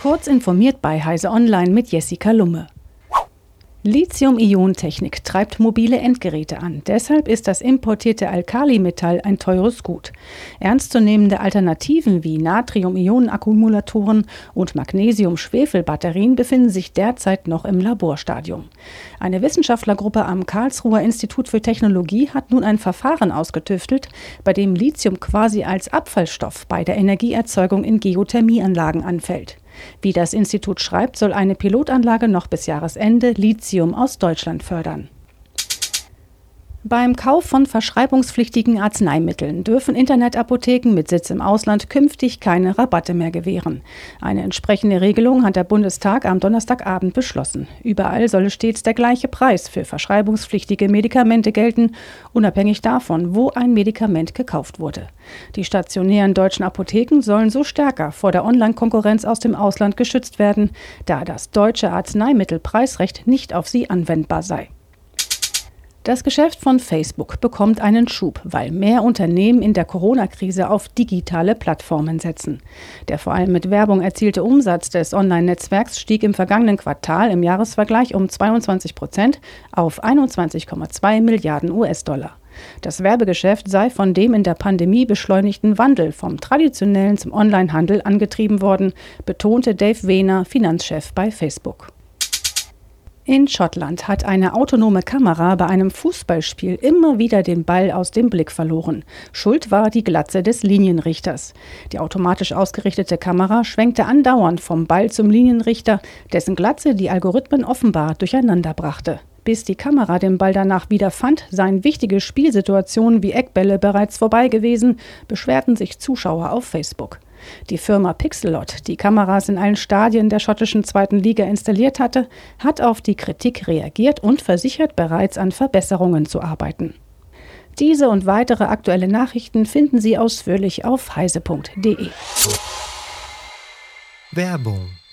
Kurz informiert bei Heise Online mit Jessica Lumme. Lithium-Ionen-Technik treibt mobile Endgeräte an. Deshalb ist das importierte Alkalimetall ein teures Gut. Ernstzunehmende Alternativen wie Natrium-Ionen-Akkumulatoren und Magnesium-Schwefel-Batterien befinden sich derzeit noch im Laborstadium. Eine Wissenschaftlergruppe am Karlsruher Institut für Technologie hat nun ein Verfahren ausgetüftelt, bei dem Lithium quasi als Abfallstoff bei der Energieerzeugung in Geothermieanlagen anfällt. Wie das Institut schreibt, soll eine Pilotanlage noch bis Jahresende Lithium aus Deutschland fördern. Beim Kauf von verschreibungspflichtigen Arzneimitteln dürfen Internetapotheken mit Sitz im Ausland künftig keine Rabatte mehr gewähren. Eine entsprechende Regelung hat der Bundestag am Donnerstagabend beschlossen. Überall solle stets der gleiche Preis für verschreibungspflichtige Medikamente gelten, unabhängig davon, wo ein Medikament gekauft wurde. Die stationären deutschen Apotheken sollen so stärker vor der Online-Konkurrenz aus dem Ausland geschützt werden, da das deutsche Arzneimittelpreisrecht nicht auf sie anwendbar sei. Das Geschäft von Facebook bekommt einen Schub, weil mehr Unternehmen in der Corona-Krise auf digitale Plattformen setzen. Der vor allem mit Werbung erzielte Umsatz des Online-Netzwerks stieg im vergangenen Quartal im Jahresvergleich um 22 Prozent auf 21,2 Milliarden US-Dollar. Das Werbegeschäft sei von dem in der Pandemie beschleunigten Wandel vom traditionellen zum Onlinehandel angetrieben worden, betonte Dave Wehner, Finanzchef bei Facebook. In Schottland hat eine autonome Kamera bei einem Fußballspiel immer wieder den Ball aus dem Blick verloren. Schuld war die Glatze des Linienrichters. Die automatisch ausgerichtete Kamera schwenkte andauernd vom Ball zum Linienrichter, dessen Glatze die Algorithmen offenbar durcheinander brachte. Bis die Kamera den Ball danach wieder fand, seien wichtige Spielsituationen wie Eckbälle bereits vorbei gewesen, beschwerten sich Zuschauer auf Facebook. Die Firma Pixelot, die Kameras in allen Stadien der schottischen zweiten Liga installiert hatte, hat auf die Kritik reagiert und versichert bereits an Verbesserungen zu arbeiten. Diese und weitere aktuelle Nachrichten finden Sie ausführlich auf heise.de. Werbung